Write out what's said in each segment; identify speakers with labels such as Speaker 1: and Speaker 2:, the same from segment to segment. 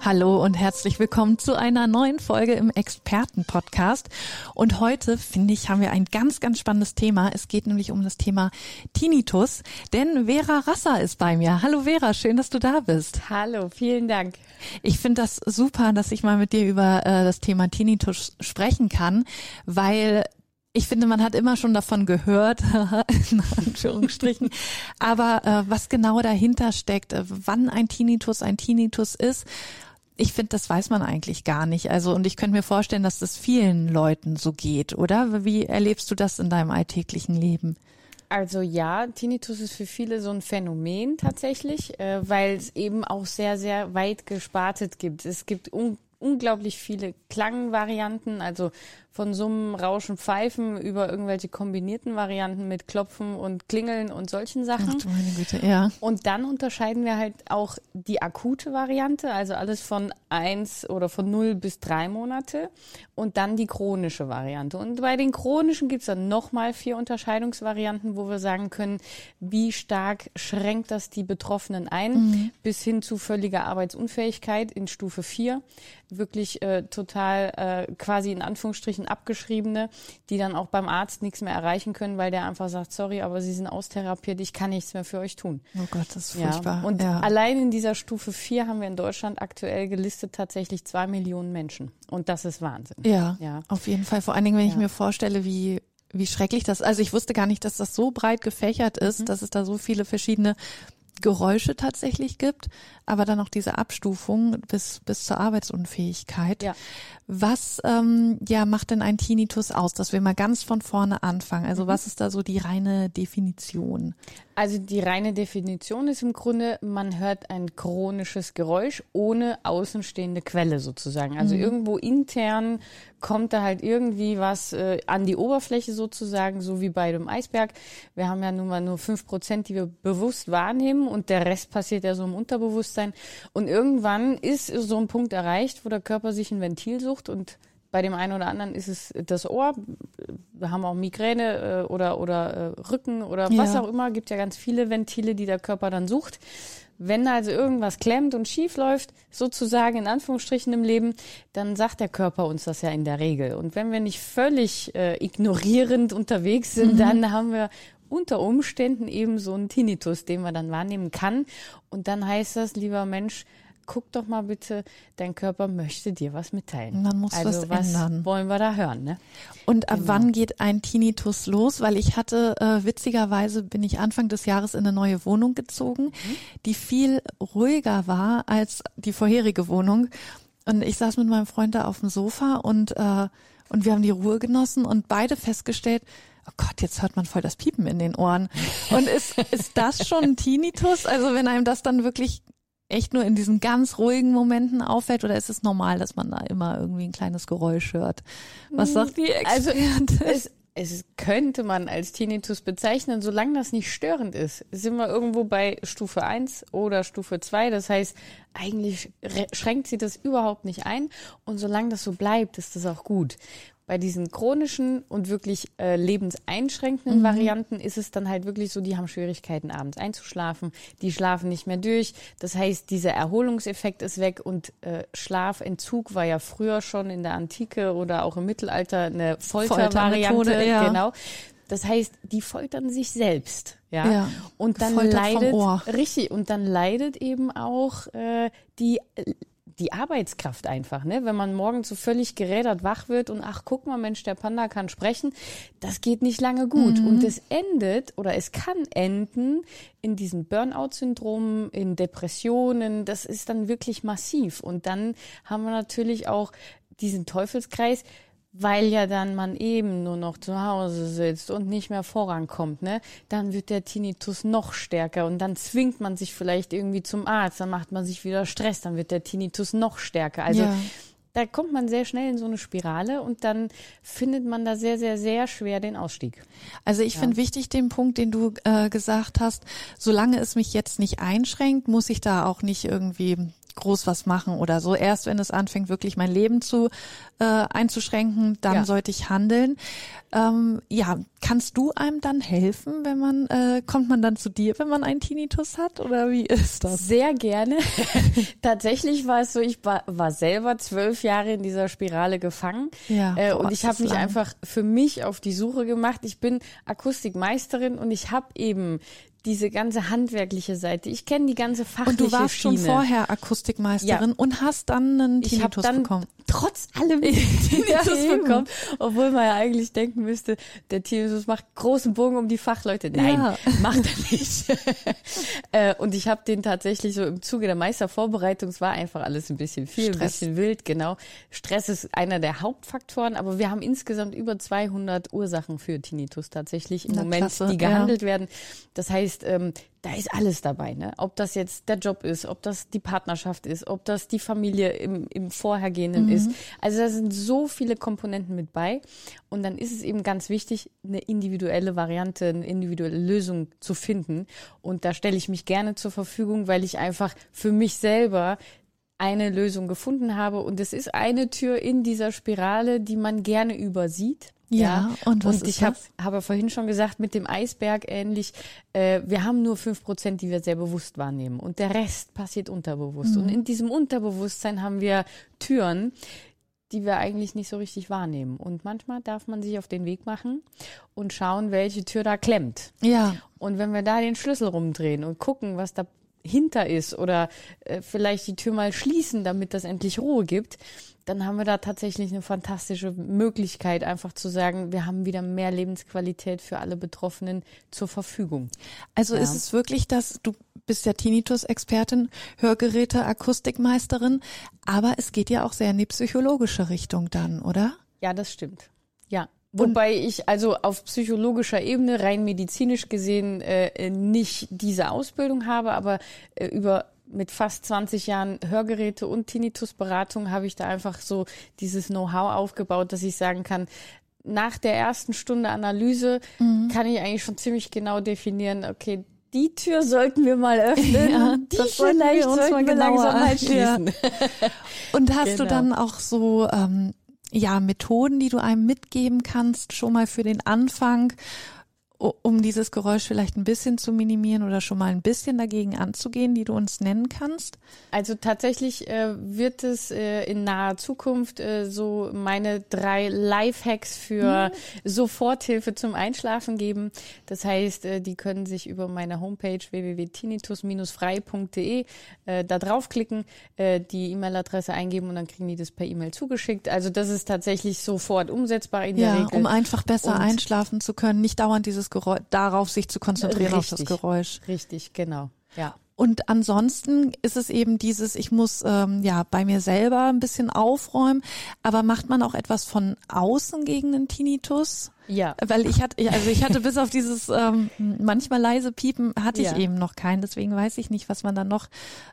Speaker 1: Hallo und herzlich willkommen zu einer neuen Folge im Experten-Podcast. Und heute, finde ich, haben wir ein ganz, ganz spannendes Thema. Es geht nämlich um das Thema Tinnitus, denn Vera Rasser ist bei mir. Hallo Vera, schön, dass du da bist.
Speaker 2: Hallo, vielen Dank.
Speaker 1: Ich finde das super, dass ich mal mit dir über äh, das Thema Tinnitus sprechen kann, weil ich finde, man hat immer schon davon gehört, in Anführungsstrichen. Aber äh, was genau dahinter steckt, äh, wann ein Tinnitus ein Tinnitus ist, ich finde, das weiß man eigentlich gar nicht. Also, und ich könnte mir vorstellen, dass das vielen Leuten so geht, oder? Wie erlebst du das in deinem alltäglichen Leben?
Speaker 2: Also ja, Tinnitus ist für viele so ein Phänomen tatsächlich, äh, weil es eben auch sehr, sehr weit gespartet gibt. Es gibt un unglaublich viele Klangvarianten, also von Summen, Rauschen, Pfeifen über irgendwelche kombinierten Varianten mit Klopfen und Klingeln und solchen Sachen.
Speaker 1: Ach du meine Güte, ja.
Speaker 2: Und dann unterscheiden wir halt auch die akute Variante, also alles von eins oder von null bis drei Monate und dann die chronische Variante. Und bei den chronischen gibt's dann nochmal vier Unterscheidungsvarianten, wo wir sagen können, wie stark schränkt das die Betroffenen ein, mhm. bis hin zu völliger Arbeitsunfähigkeit in Stufe vier wirklich äh, total äh, quasi in Anführungsstrichen abgeschriebene, die dann auch beim Arzt nichts mehr erreichen können, weil der einfach sagt, sorry, aber Sie sind austherapiert, ich kann nichts mehr für euch tun.
Speaker 1: Oh Gott, das ist furchtbar.
Speaker 2: Ja. Und
Speaker 1: ja.
Speaker 2: allein in dieser Stufe 4 haben wir in Deutschland aktuell gelistet tatsächlich zwei Millionen Menschen. Und das ist Wahnsinn.
Speaker 1: Ja, ja. auf jeden Fall. Vor allen Dingen, wenn
Speaker 2: ja.
Speaker 1: ich mir vorstelle, wie wie schrecklich das. Also ich wusste gar nicht, dass das so breit gefächert ist, mhm. dass es da so viele verschiedene Geräusche tatsächlich gibt, aber dann auch diese Abstufung bis, bis zur Arbeitsunfähigkeit. Ja. Was ähm, ja macht denn ein Tinnitus aus, dass wir mal ganz von vorne anfangen? Also mhm. was ist da so die reine Definition?
Speaker 2: Also die reine Definition ist im Grunde, man hört ein chronisches Geräusch ohne außenstehende Quelle sozusagen. Also mhm. irgendwo intern kommt da halt irgendwie was äh, an die Oberfläche sozusagen, so wie bei dem Eisberg. Wir haben ja nun mal nur fünf Prozent, die wir bewusst wahrnehmen und der Rest passiert ja so im Unterbewusstsein. Und irgendwann ist so ein Punkt erreicht, wo der Körper sich ein Ventil sucht und bei dem einen oder anderen ist es das Ohr. Wir haben auch Migräne äh, oder, oder äh, Rücken oder was ja. auch immer. Gibt ja ganz viele Ventile, die der Körper dann sucht. Wenn also irgendwas klemmt und schief läuft, sozusagen in Anführungsstrichen im Leben, dann sagt der Körper uns das ja in der Regel. Und wenn wir nicht völlig äh, ignorierend unterwegs sind, mhm. dann haben wir unter Umständen eben so einen Tinnitus, den man dann wahrnehmen kann. Und dann heißt das, lieber Mensch, guck doch mal bitte, dein Körper möchte dir was mitteilen.
Speaker 1: Man muss
Speaker 2: also
Speaker 1: was, was ändern.
Speaker 2: wollen wir da hören, ne?
Speaker 1: Und ab genau. wann geht ein Tinnitus los? Weil ich hatte, äh, witzigerweise bin ich Anfang des Jahres in eine neue Wohnung gezogen, mhm. die viel ruhiger war als die vorherige Wohnung. Und ich saß mit meinem Freund da auf dem Sofa und, äh, und wir haben die Ruhe genossen und beide festgestellt, oh Gott, jetzt hört man voll das Piepen in den Ohren. Und ist, ist das schon ein Tinnitus? Also wenn einem das dann wirklich echt nur in diesen ganz ruhigen Momenten auffällt oder ist es normal, dass man da immer irgendwie ein kleines Geräusch hört? Was sagt die
Speaker 2: Expertin? Also es, es könnte man als Tinnitus bezeichnen, solange das nicht störend ist. Sind wir irgendwo bei Stufe 1 oder Stufe 2. Das heißt, eigentlich schränkt sie das überhaupt nicht ein. Und solange das so bleibt, ist das auch gut. Bei diesen chronischen und wirklich äh, lebenseinschränkenden mhm. Varianten ist es dann halt wirklich so, die haben Schwierigkeiten abends einzuschlafen, die schlafen nicht mehr durch. Das heißt, dieser Erholungseffekt ist weg und äh, Schlafentzug war ja früher schon in der Antike oder auch im Mittelalter eine Foltervariante. Ja. Genau. Das heißt, die foltern sich selbst, ja. ja und dann leidet richtig und dann leidet eben auch äh, die die Arbeitskraft einfach, ne? Wenn man morgens so völlig gerädert wach wird und ach, guck mal, Mensch, der Panda kann sprechen, das geht nicht lange gut. Mhm. Und es endet oder es kann enden in diesen Burnout-Syndromen, in Depressionen. Das ist dann wirklich massiv. Und dann haben wir natürlich auch diesen Teufelskreis weil ja dann man eben nur noch zu Hause sitzt und nicht mehr vorankommt, ne, dann wird der Tinnitus noch stärker und dann zwingt man sich vielleicht irgendwie zum Arzt, dann macht man sich wieder Stress, dann wird der Tinnitus noch stärker. Also ja. da kommt man sehr schnell in so eine Spirale und dann findet man da sehr, sehr, sehr schwer den Ausstieg.
Speaker 1: Also ich ja. finde wichtig den Punkt, den du äh, gesagt hast, solange es mich jetzt nicht einschränkt, muss ich da auch nicht irgendwie groß was machen oder so. Erst wenn es anfängt, wirklich mein Leben zu äh, einzuschränken, dann ja. sollte ich handeln. Ähm, ja, kannst du einem dann helfen, wenn man äh, kommt man dann zu dir, wenn man einen Tinnitus hat oder wie ist das?
Speaker 2: Sehr gerne. Tatsächlich war es so, ich war, war selber zwölf Jahre in dieser Spirale gefangen ja, äh, boah, und ich habe mich lang. einfach für mich auf die Suche gemacht. Ich bin Akustikmeisterin und ich habe eben diese ganze handwerkliche Seite. Ich kenne die ganze fachliche
Speaker 1: Und du warst
Speaker 2: Schiene.
Speaker 1: schon vorher Akustikmeisterin ja. und hast dann einen Tinnitus dann bekommen.
Speaker 2: Trotz allem Tinnitus ja, bekommen, obwohl man ja eigentlich denken müsste, der Tinnitus macht großen Bogen um die Fachleute. Nein, ja. macht er nicht. Äh, und ich habe den tatsächlich so im Zuge der Meistervorbereitung, es war einfach alles ein bisschen viel, Stress. ein bisschen wild, genau. Stress ist einer der Hauptfaktoren, aber wir haben insgesamt über 200 Ursachen für Tinnitus tatsächlich im Na, Moment, klasse. die gehandelt werden. Das heißt, heißt, ähm, da ist alles dabei, ne? Ob das jetzt der Job ist, ob das die Partnerschaft ist, ob das die Familie im, im Vorhergehenden mhm. ist. Also da sind so viele Komponenten mit bei. Und dann ist es eben ganz wichtig, eine individuelle Variante, eine individuelle Lösung zu finden. Und da stelle ich mich gerne zur Verfügung, weil ich einfach für mich selber eine Lösung gefunden habe. Und es ist eine Tür in dieser Spirale, die man gerne übersieht.
Speaker 1: Ja,
Speaker 2: ja, und was und ich habe hab vorhin schon gesagt, mit dem Eisberg ähnlich, äh, wir haben nur fünf Prozent, die wir sehr bewusst wahrnehmen und der Rest passiert unterbewusst. Mhm. Und in diesem Unterbewusstsein haben wir Türen, die wir eigentlich nicht so richtig wahrnehmen. Und manchmal darf man sich auf den Weg machen und schauen, welche Tür da klemmt.
Speaker 1: Ja.
Speaker 2: Und wenn wir da den Schlüssel rumdrehen und gucken, was da hinter ist oder äh, vielleicht die Tür mal schließen, damit das endlich Ruhe gibt, dann haben wir da tatsächlich eine fantastische Möglichkeit, einfach zu sagen, wir haben wieder mehr Lebensqualität für alle Betroffenen zur Verfügung.
Speaker 1: Also ja. ist es wirklich, dass du bist ja Tinnitus-Expertin, Hörgeräte, Akustikmeisterin, aber es geht ja auch sehr in die psychologische Richtung dann, oder?
Speaker 2: Ja, das stimmt. Ja. Wobei ich also auf psychologischer Ebene, rein medizinisch gesehen, äh, nicht diese Ausbildung habe, aber äh, über mit fast 20 Jahren Hörgeräte und Tinnitusberatung habe ich da einfach so dieses Know-how aufgebaut, dass ich sagen kann, nach der ersten Stunde Analyse mhm. kann ich eigentlich schon ziemlich genau definieren, okay, die Tür sollten wir mal öffnen. Ja, die das vielleicht wir uns sollten wir langsam mal schließen. Ja.
Speaker 1: Und hast genau. du dann auch so ähm, ja Methoden, die du einem mitgeben kannst, schon mal für den Anfang? Um dieses Geräusch vielleicht ein bisschen zu minimieren oder schon mal ein bisschen dagegen anzugehen, die du uns nennen kannst?
Speaker 2: Also tatsächlich äh, wird es äh, in naher Zukunft äh, so meine drei Lifehacks für mhm. Soforthilfe zum Einschlafen geben. Das heißt, äh, die können sich über meine Homepage www.tinnitus-frei.de äh, da draufklicken, äh, die E-Mail-Adresse eingeben und dann kriegen die das per E-Mail zugeschickt. Also das ist tatsächlich sofort umsetzbar in
Speaker 1: ja,
Speaker 2: der Regel.
Speaker 1: um einfach besser und einschlafen zu können, nicht dauernd dieses Geräusch, darauf sich zu konzentrieren,
Speaker 2: richtig,
Speaker 1: auf das Geräusch.
Speaker 2: Richtig, genau. Ja.
Speaker 1: Und ansonsten ist es eben dieses, ich muss ähm, ja bei mir selber ein bisschen aufräumen, aber macht man auch etwas von außen gegen den Tinnitus?
Speaker 2: Ja.
Speaker 1: Weil ich hatte, also ich hatte bis auf dieses ähm, manchmal leise Piepen hatte ich ja. eben noch keinen, deswegen weiß ich nicht, was man dann noch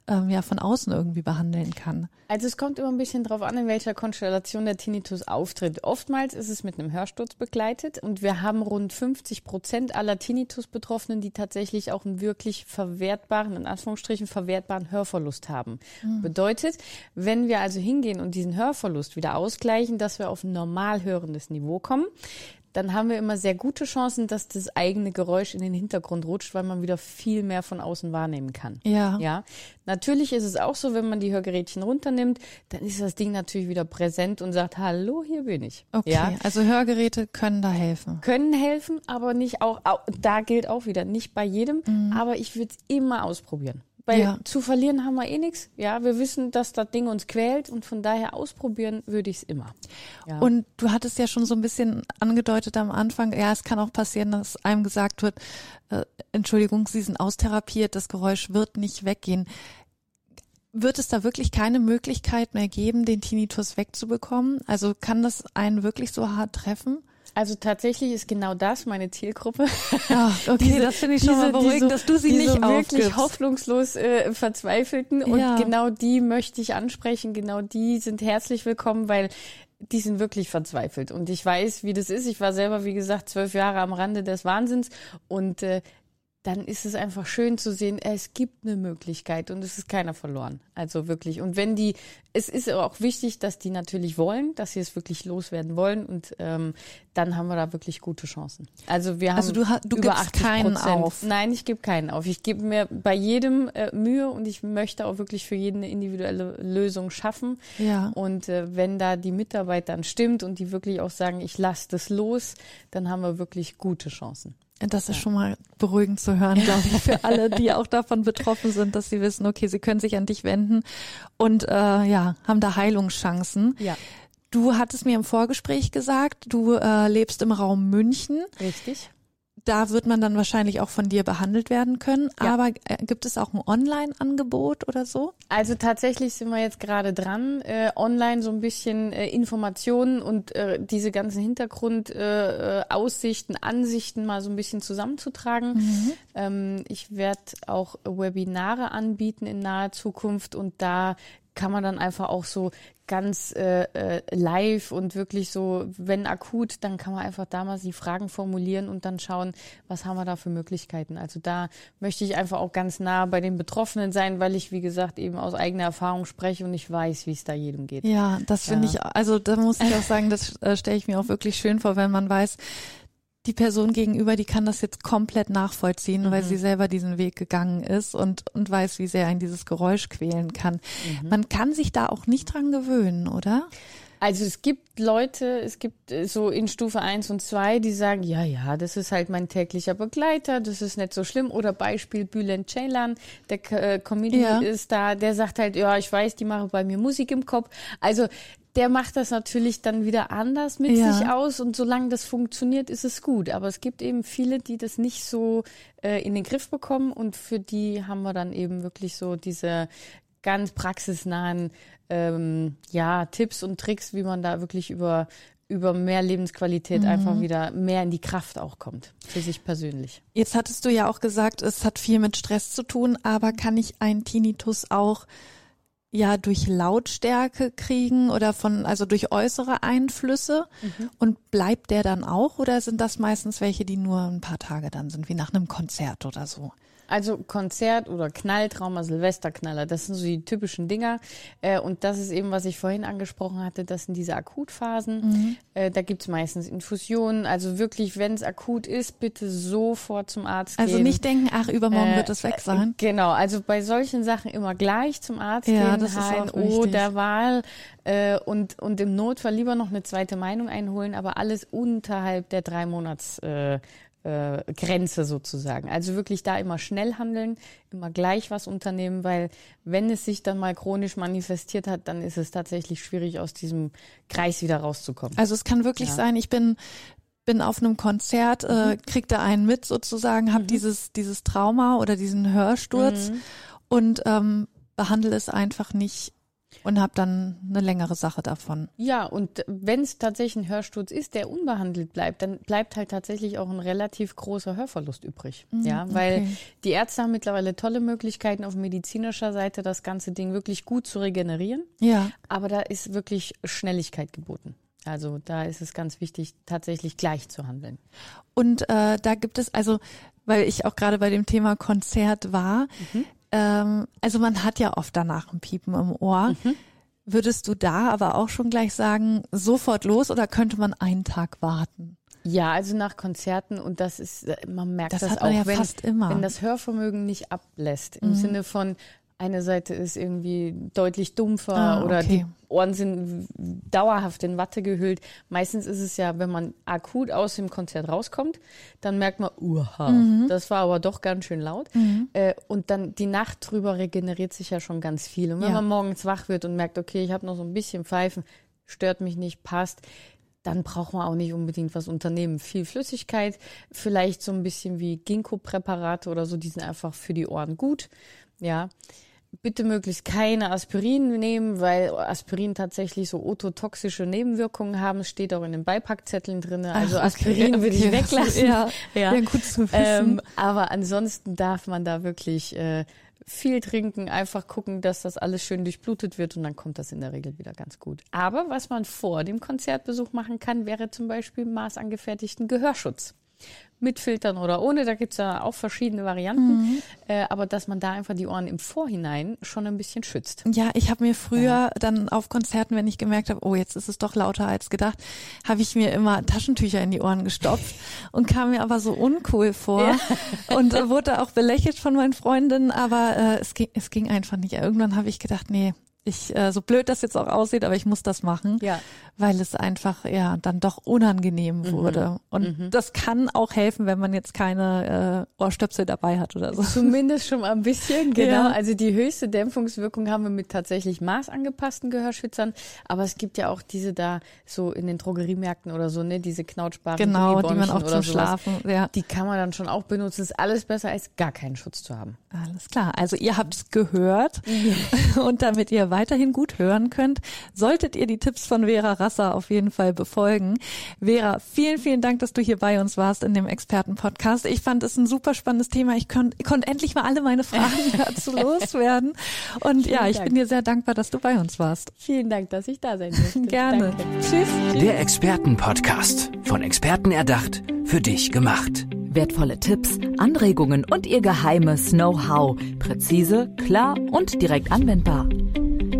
Speaker 1: ähm, ja von außen irgendwie behandeln kann.
Speaker 2: Also es kommt immer ein bisschen drauf an, in welcher Konstellation der Tinnitus auftritt. Oftmals ist es mit einem Hörsturz begleitet und wir haben rund 50 Prozent aller Tinnitus-Betroffenen, die tatsächlich auch einen wirklich verwertbaren, in Anführungsstrichen verwertbaren Hörverlust haben. Mhm. Bedeutet, wenn wir also hingehen und diesen Hörverlust wieder ausgleichen, dass wir auf ein normal hörendes Niveau kommen, dann haben wir immer sehr gute Chancen, dass das eigene Geräusch in den Hintergrund rutscht, weil man wieder viel mehr von außen wahrnehmen kann.
Speaker 1: Ja.
Speaker 2: Ja. Natürlich ist es auch so, wenn man die Hörgerätchen runternimmt, dann ist das Ding natürlich wieder präsent und sagt, hallo, hier bin ich.
Speaker 1: Okay. Ja? Also Hörgeräte können da helfen.
Speaker 2: Können helfen, aber nicht auch, auch da gilt auch wieder, nicht bei jedem, mhm. aber ich würde es immer ausprobieren. Weil ja. zu verlieren haben wir eh nichts. Ja, wir wissen, dass das Ding uns quält und von daher ausprobieren würde ich es immer.
Speaker 1: Ja. Und du hattest ja schon so ein bisschen angedeutet am Anfang, ja, es kann auch passieren, dass einem gesagt wird, äh, Entschuldigung, Sie sind austherapiert, das Geräusch wird nicht weggehen. Wird es da wirklich keine Möglichkeit mehr geben, den Tinnitus wegzubekommen? Also kann das einen wirklich so hart treffen?
Speaker 2: Also tatsächlich ist genau das meine Zielgruppe.
Speaker 1: Ja, okay, diese, das finde ich schon mal beruhigend, dass du sie
Speaker 2: diese
Speaker 1: nicht
Speaker 2: wirklich
Speaker 1: aufgibst.
Speaker 2: hoffnungslos äh, Verzweifelten. Und
Speaker 1: Ja.
Speaker 2: genau die möchte ich ansprechen. Genau die sind herzlich willkommen, weil die sind wirklich verzweifelt. Und ich weiß, wie das ist. Ich war selber, wie gesagt, zwölf Jahre am Rande des Wahnsinns. Und äh, dann ist es einfach schön zu sehen, es gibt eine Möglichkeit und es ist keiner verloren. Also wirklich. Und wenn die, es ist auch wichtig, dass die natürlich wollen, dass sie es wirklich loswerden wollen und ähm, dann haben wir da wirklich gute Chancen. Also wir haben
Speaker 1: Also du du
Speaker 2: über
Speaker 1: gibst
Speaker 2: 80
Speaker 1: keinen auf.
Speaker 2: Nein, ich gebe keinen auf. Ich gebe mir bei jedem äh, Mühe und ich möchte auch wirklich für jeden eine individuelle Lösung schaffen.
Speaker 1: Ja.
Speaker 2: Und äh, wenn da die Mitarbeit dann stimmt und die wirklich auch sagen, ich lasse das los, dann haben wir wirklich gute Chancen.
Speaker 1: Das ist schon mal beruhigend zu hören, glaube ich, für alle, die auch davon betroffen sind, dass sie wissen, okay, sie können sich an dich wenden und äh, ja, haben da Heilungschancen.
Speaker 2: Ja.
Speaker 1: Du hattest mir im Vorgespräch gesagt, du äh, lebst im Raum München.
Speaker 2: Richtig.
Speaker 1: Da wird man dann wahrscheinlich auch von dir behandelt werden können.
Speaker 2: Ja.
Speaker 1: Aber äh, gibt es auch ein Online-Angebot oder so?
Speaker 2: Also tatsächlich sind wir jetzt gerade dran, äh, online so ein bisschen äh, Informationen und äh, diese ganzen Hintergrundaussichten, äh, äh, Ansichten mal so ein bisschen zusammenzutragen. Ähm, ich werde auch Webinare anbieten in naher Zukunft und da kann man dann einfach auch so ganz äh, äh, live und wirklich so, wenn akut, dann kann man einfach damals die Fragen formulieren und dann schauen, was haben wir da für Möglichkeiten. Also da möchte ich einfach auch ganz nah bei den Betroffenen sein, weil ich, wie gesagt, eben aus eigener Erfahrung spreche und ich weiß, wie es da jedem geht.
Speaker 1: Ja, das finde
Speaker 2: Ja.
Speaker 1: ich, also da muss ich auch sagen, das äh, stelle ich mir auch wirklich schön vor, wenn man weiß, die Person gegenüber, die kann das jetzt komplett nachvollziehen, weil sie selber diesen Weg gegangen ist und, und weiß, wie sehr ein dieses Geräusch quälen kann. Man kann sich da auch nicht dran gewöhnen, oder?
Speaker 2: Also es gibt Leute, es gibt äh, so in Stufe 1 und 2, die sagen, ja, ja, das ist halt mein täglicher Begleiter, das ist nicht so schlimm. Oder Beispiel Bülent Ceylan, der äh, Comedian
Speaker 1: Ja.
Speaker 2: ist da, der sagt halt, ja, ich weiß, die machen bei mir Musik im Kopf. Also der macht das natürlich dann wieder anders mit
Speaker 1: Ja.
Speaker 2: sich aus und solange das funktioniert, ist es gut. Aber es gibt eben viele, die das nicht so äh, in den Griff bekommen und für die haben wir dann eben wirklich so diese ganz praxisnahen ähm, ja, Tipps und Tricks, wie man da wirklich über, über mehr Lebensqualität
Speaker 1: Mhm.
Speaker 2: einfach wieder mehr in die Kraft auch kommt, für sich persönlich.
Speaker 1: Jetzt hattest du ja auch gesagt, es hat viel mit Stress zu tun, aber kann ich einen Tinnitus auch ja durch Lautstärke kriegen oder von also durch äußere Einflüsse und bleibt der dann auch oder sind das meistens welche, die nur ein paar Tage dann sind, wie nach einem Konzert oder so?
Speaker 2: Also Konzert oder Knalltrauma, Silvesterknaller, das sind so die typischen Dinger. Äh, und das ist eben, was ich vorhin angesprochen hatte, das sind diese Akutphasen. Äh, da gibt's meistens Infusionen. Also wirklich, wenn es akut ist, bitte sofort zum Arzt
Speaker 1: Also
Speaker 2: gehen.
Speaker 1: nicht denken, ach, übermorgen
Speaker 2: Äh,
Speaker 1: wird es weg sein.
Speaker 2: Genau, also bei solchen Sachen immer gleich zum Arzt
Speaker 1: Ja,
Speaker 2: gehen,
Speaker 1: das ist auch
Speaker 2: HNO
Speaker 1: wichtig.
Speaker 2: der Wahl äh, und, und im Notfall lieber noch eine zweite Meinung einholen, aber alles unterhalb der drei Monats äh, äh, Grenze sozusagen. Also wirklich da immer schnell handeln, immer gleich was unternehmen, weil wenn es sich dann mal chronisch manifestiert hat, dann ist es tatsächlich schwierig, aus diesem Kreis wieder rauszukommen.
Speaker 1: Also es kann wirklich
Speaker 2: Ja.
Speaker 1: sein, ich bin bin auf einem Konzert, äh, krieg da einen mit sozusagen, habe
Speaker 2: Mhm.
Speaker 1: dieses dieses Trauma oder diesen Hörsturz und ähm, behandle es einfach nicht und habe dann eine längere Sache davon.
Speaker 2: Ja, und wenn es tatsächlich ein Hörsturz ist, der unbehandelt bleibt, dann bleibt halt tatsächlich auch ein relativ großer Hörverlust übrig. ja, weil
Speaker 1: okay.
Speaker 2: die Ärzte haben mittlerweile tolle Möglichkeiten auf medizinischer Seite, das ganze Ding wirklich gut zu regenerieren.
Speaker 1: Ja,
Speaker 2: Aber da ist wirklich Schnelligkeit geboten. Also da ist es ganz wichtig, tatsächlich gleich zu handeln.
Speaker 1: und äh, da gibt es also, weil ich auch gerade bei dem Thema Konzert war,
Speaker 2: Mhm.
Speaker 1: Ähm, also man hat ja oft danach ein Piepen im Ohr.
Speaker 2: Mhm.
Speaker 1: Würdest du da aber auch schon gleich sagen, sofort los oder könnte man einen Tag warten?
Speaker 2: Ja, also nach Konzerten und das ist, äh, man merkt
Speaker 1: Das
Speaker 2: das, auch,
Speaker 1: ja
Speaker 2: wenn,
Speaker 1: fast immer. Mhm.
Speaker 2: wenn das Hörvermögen nicht ablässt. Im Sinne von, eine Seite ist irgendwie deutlich dumpfer
Speaker 1: Ah,
Speaker 2: oder
Speaker 1: okay.
Speaker 2: die Ohren sind dauerhaft in Watte gehüllt. Meistens ist es ja, wenn man akut aus dem Konzert rauskommt, dann merkt man, uha,
Speaker 1: Mhm.
Speaker 2: das war aber doch ganz schön laut. Äh, und dann die Nacht drüber regeneriert sich ja schon ganz viel. Und wenn
Speaker 1: Ja.
Speaker 2: man morgens wach wird und merkt, okay, ich habe noch so ein bisschen Pfeifen, stört mich nicht, passt, dann braucht man auch nicht unbedingt was unternehmen. Viel Flüssigkeit, vielleicht so ein bisschen wie Ginkgo-Präparate oder so, die sind einfach für die Ohren gut. Ja. bitte möglichst keine Aspirin nehmen, weil Aspirin tatsächlich so ototoxische Nebenwirkungen haben. Es steht auch in den Beipackzetteln drin. Also
Speaker 1: Ach, okay,
Speaker 2: Aspirin würde ich
Speaker 1: okay.
Speaker 2: weglassen.
Speaker 1: Ja, ja, gut zu wissen.
Speaker 2: Ähm, aber ansonsten darf man da wirklich äh, viel trinken, einfach gucken, dass das alles schön durchblutet wird und dann kommt das in der Regel wieder ganz gut. Aber was man vor dem Konzertbesuch machen kann, wäre zum Beispiel maßangefertigten Gehörschutz mit Filtern oder ohne. Da gibt's ja auch verschiedene Varianten.
Speaker 1: Mhm.
Speaker 2: Äh, aber dass man da einfach die Ohren im Vorhinein schon ein bisschen schützt.
Speaker 1: Ja, ich habe mir früher dann auf Konzerten, wenn ich gemerkt habe, oh, jetzt ist es doch lauter als gedacht, habe ich mir immer Taschentücher in die Ohren gestopft und kam mir aber so uncool vor und äh, wurde auch belächelt von meinen Freundinnen, aber äh, es, ging, es ging einfach nicht. Irgendwann habe ich gedacht, nee, ich, äh, so blöd das jetzt auch aussieht, aber ich muss das machen,
Speaker 2: Ja.
Speaker 1: weil es einfach ja dann doch unangenehm wurde. Und das kann auch helfen, wenn man jetzt keine äh, Ohrstöpsel dabei hat oder so.
Speaker 2: Zumindest schon mal ein bisschen, genau.
Speaker 1: Ja.
Speaker 2: Also die höchste Dämpfungswirkung haben wir mit tatsächlich maßangepassten Gehörschützern. Aber es gibt ja auch diese da so in den Drogeriemärkten oder so, ne, diese knautschbaren
Speaker 1: Genau, die man auch zum
Speaker 2: sowas.
Speaker 1: Schlafen, ja.
Speaker 2: Die kann man dann schon auch benutzen. Ist alles besser als gar keinen Schutz zu haben.
Speaker 1: Alles klar. Also ihr habt es gehört. Und damit ihr weiterhin gut hören könnt, solltet ihr die Tipps von Vera Rasser auf jeden Fall befolgen. Vera, vielen, vielen Dank, dass du hier bei uns warst in dem Expertenpodcast. Ich fand es ein super spannendes Thema. Ich konnte konnt endlich mal alle meine Fragen dazu loswerden. Und ja, ich
Speaker 2: Dank.
Speaker 1: bin dir sehr dankbar, dass du bei uns warst.
Speaker 2: Vielen Dank, dass ich da sein durfte.
Speaker 1: Gerne.
Speaker 2: Danke.
Speaker 1: Tschüss.
Speaker 3: Der Expertenpodcast. Von Experten erdacht, für dich gemacht.
Speaker 4: Wertvolle Tipps, Anregungen und ihr geheimes Know-how. Präzise, klar und direkt anwendbar.